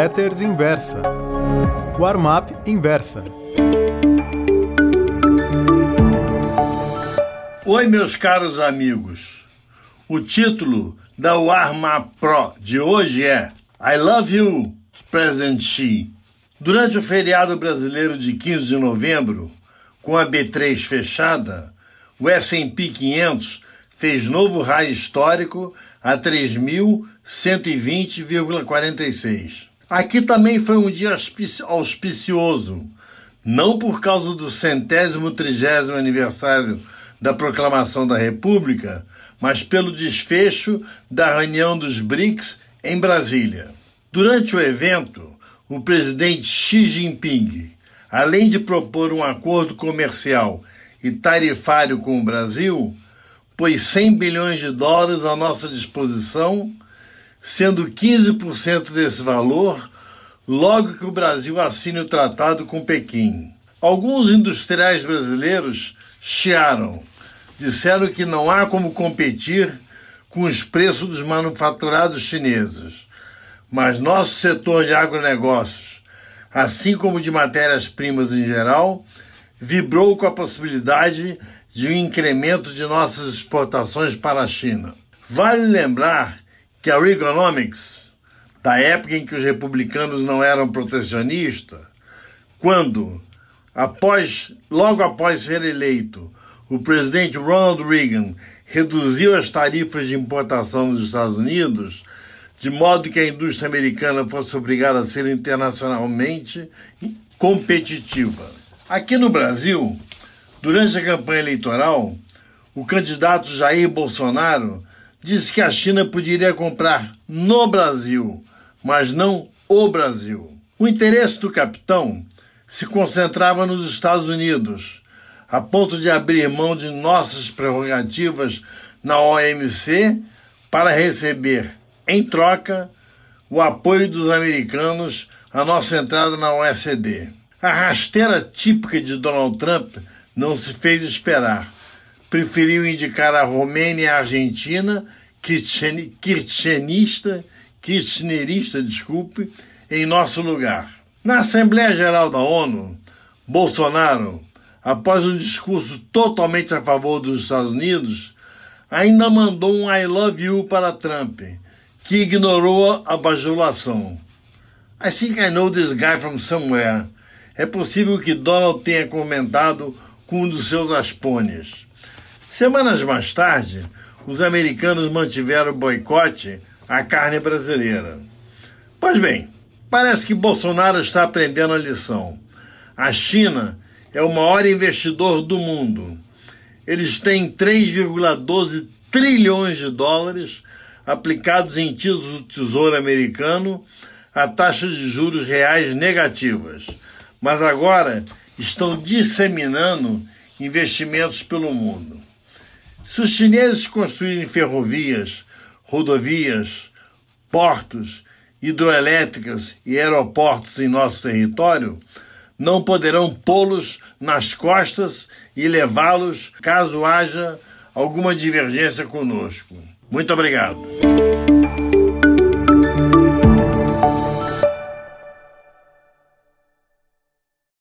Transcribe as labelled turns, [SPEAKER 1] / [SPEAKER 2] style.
[SPEAKER 1] Letters Inversa. Warm-up Inversa.
[SPEAKER 2] Oi, meus caros amigos. O título da Warm-up Pro de hoje é I Love You, President Xi. Durante o feriado brasileiro de 15 de novembro, com a B3 fechada, o S&P 500 fez novo raio histórico a 3.120,46. Aqui também foi um dia auspicioso, não por causa do centésimo trigésimo aniversário da proclamação da República, mas pelo desfecho da reunião dos BRICS em Brasília. Durante o evento, o presidente Xi Jinping, além de propor um acordo comercial e tarifário com o Brasil, pôs 100 bilhões de dólares à nossa disposição, sendo 15% desse valor logo que o Brasil assine o tratado com Pequim. Alguns industriais brasileiros chiaram, disseram que não há como competir com os preços dos manufaturados chineses. Mas nosso setor de agronegócios, assim como de matérias-primas em geral, vibrou com a possibilidade de um incremento de nossas exportações para a China. Vale lembrar que a Reaganomics, da época em que os republicanos não eram protecionistas, quando, após, logo após ser eleito, o presidente Ronald Reagan reduziu as tarifas de importação nos Estados Unidos, de modo que a indústria americana fosse obrigada a ser internacionalmente competitiva. Aqui no Brasil, Durante a campanha eleitoral, o candidato Jair Bolsonaro disse que a China poderia comprar no Brasil, mas não o Brasil. O interesse do capitão se concentrava nos Estados Unidos, a ponto de abrir mão de nossas prerrogativas na OMC para receber, em troca, o apoio dos americanos à nossa entrada na OECD. A rasteira típica de Donald Trump não se fez esperar. Preferiu indicar a Romênia e a Argentina, kirchnerista, kirchnerista, desculpe, em nosso lugar. Na Assembleia Geral da ONU, Bolsonaro, após um discurso totalmente a favor dos Estados Unidos, ainda mandou um I love you para Trump, que ignorou a bajulação. I think I know this guy from somewhere. É possível que Donald tenha comentado com um dos seus aspones. Semanas mais tarde, os americanos mantiveram o boicote à carne brasileira. Pois bem, parece que Bolsonaro está aprendendo a lição. A China é o maior investidor do mundo. Eles têm 3,12 trilhões de dólares aplicados em títulos do Tesouro Americano a taxas de juros reais negativas. Mas agora estão disseminando investimentos pelo mundo. Se os chineses construírem ferrovias, rodovias, portos, hidroelétricas e aeroportos em nosso território, não poderão pô-los nas costas e levá-los caso haja alguma divergência conosco. Muito obrigado.